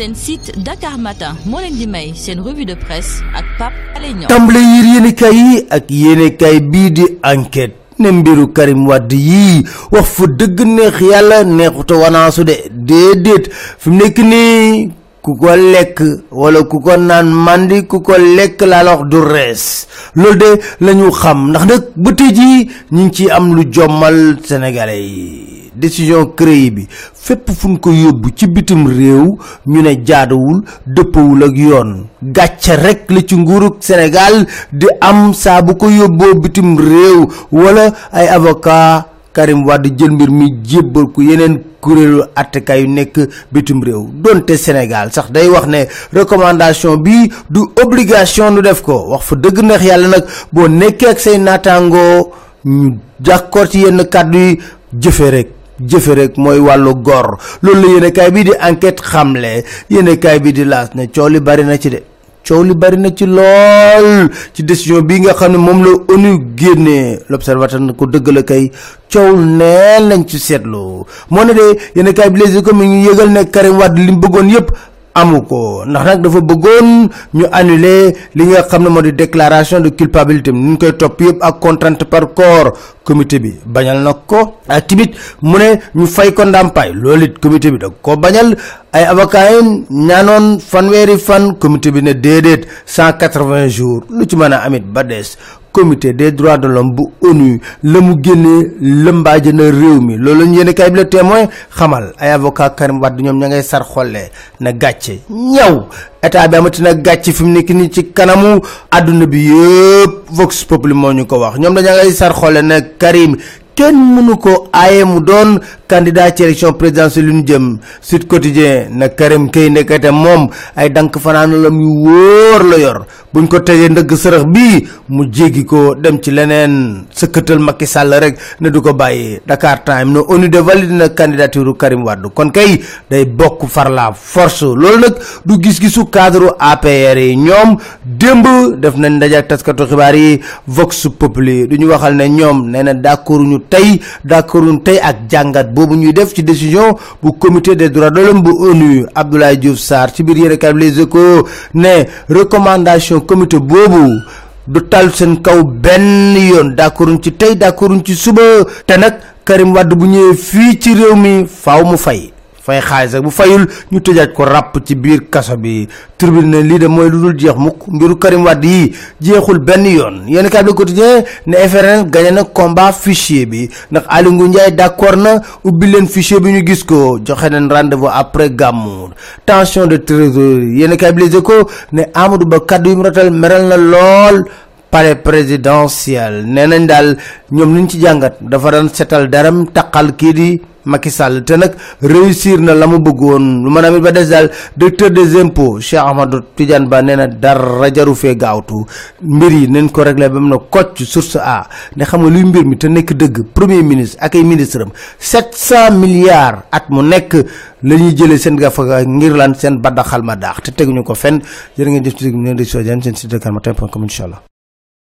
seen site Dakar Matin moo leen di may seen revue de presse ak Pape Alé Niang. Tàmbale yir yéenekaay yi ak yéenekaay bii di enquête ne mbiru Karim Wade yii wax fa dëgg neex yàlla neexuta wanaasu de déedéet. Fi mu nekk nii ku ko lekk wala ku ko naan mandi ku ko laa la wax du rees. Loolu de la ñu xam ndax nag ba tey jii ñu ciy am lu jommal sénégalais yi décision CREI bi. Fépp fu ñu ko yóbbu ci bitim réew ñu ne jaaduwul dëppawul ak yoon. Gàcce rek la ci nguurug Sénégal di am saa bu ko yóbboo bitim réew. Wala ay avocat Karim Wade jël mbir mi jébbal ko yeneen kuréelu attekaay yu nekk bitim réew. Donte Sénégal sax day wax ne recommandation bi du obligation nu def ko. Wax fa dëgg neex yàlla nag boo nekkee ak say naataangoo ñu d'accord ci yenn kàddu yi rek jëfe rek mooy wàllu gor. Loolu la yéenekaay bi di enquête xamle. Yéenekaay bi di laas ne coow li bari na ci de. Coow li bari na ci lool. Ci décision bi nga xam ne moom la ONU génnee l'observateur na ko dëgg la kay coow neen lañ ci seetlu. Moo ne de bi Les Échos mi ngi yëgal ne Karim Wade li mu bëggoon yépp amu ko ndax nag dafa bëggoon ñu annuler li nga xam ne moo di déclaration de culpabilité. Ñu koy topp yëpp ak contrainte par corps comité bi. Bañal na timit mu ñu fay ko ndàmpaay. Loolu it comité bi da ko bañal ay avocat yi ñaanoon fan comité bi ne déedéet cent quatre-vingts jours. Lu ci mën a amit ba des. Comité des droits de l'homme bu ONU la mu génnee lëmbaaje na réew mi. Loolu ñu yéene kay bi la témoin xamal. Ay avocat Karim ña ngay sar xollee. Na gàcce. Ñaw! État bi amati na gàcce fi mu nii ci kanamu àdduna bi yëpp Vox Populi moo ñu ko wax. Ngay sar xolle na Karim kenn mënu ko aaye mu doon candidat ci élection présidentielle yu ñu jëm. Sud Quotidien na Karim kay nekkate moom ay dank fanaan lam yu wóor la yor buñ ko tegee ndëgg sërëx bii mu jéggi ko dem ci leneen. Sëkkatal Macky Sall rek ne du ko Dakar Time na ONU de valide na candidature Karim Wade. Kon kay day bokk far la force. Loolu nag du gis-gisu cadre APR yi. Ñoom démb def nañ ndaje ak taskatu xibaar yi Vox Populi. Du ñu waxal ne ñoom nee na d'accord ñu tey d'accord ñu tey ak jàngat boobu ñuy def ci décision bu comité des droits de l'homme bu ONU. Abdoulaye Diouf Sarr ci biir yéen a Les Échos ne recommandation comité boobu du tal seen kaw benn yoon. D'accorduñ ci tey d'accorduñ ci suba. Te nag Karim Wade bu fii ci réew mi faaw mu fay fay xaalis ak bu fayul ñu tëjaat ko ràpp ci biir kaso bi. Tribune ne lii de mooy lu dul jeex mukk mbiru Karim Wade yi jeexul benn yoon. Le quotidien ne FRN gagné na combat fichier bi ndax Aly Ngouille Ndiaye d'accord na ubbi leen fichier bi ñu gis ko joxe nañ rendez-vous après tension de trésorerie. Yéen kat Les ne Amadou Ba kaddu yu mu rotal meral na lool palais présidentiel. Nee nañ daal ñoom ci jàngat dafa setal daram taqal kii di Macky Sall. Te nag réussir na la mu bëggoon. Lu mën a mit ba des daal directeur des impôts Cheikh Ahmadou Tidiane Ba nee na dara jaru fee gaawtu. Mbir yi nañ ko réglé ba mu ne kocc source A. Ne xam nga luy mbir mi te nekk dëgg premier ministre ak ay ministre am 700 milliards at mu nekk la ñuy jëlee seen gafaga ngir lan seen baddaxal ma daax. Te teguñu ko fenn. Jërë ngeen jëf ci ne di soo seen site de Dakar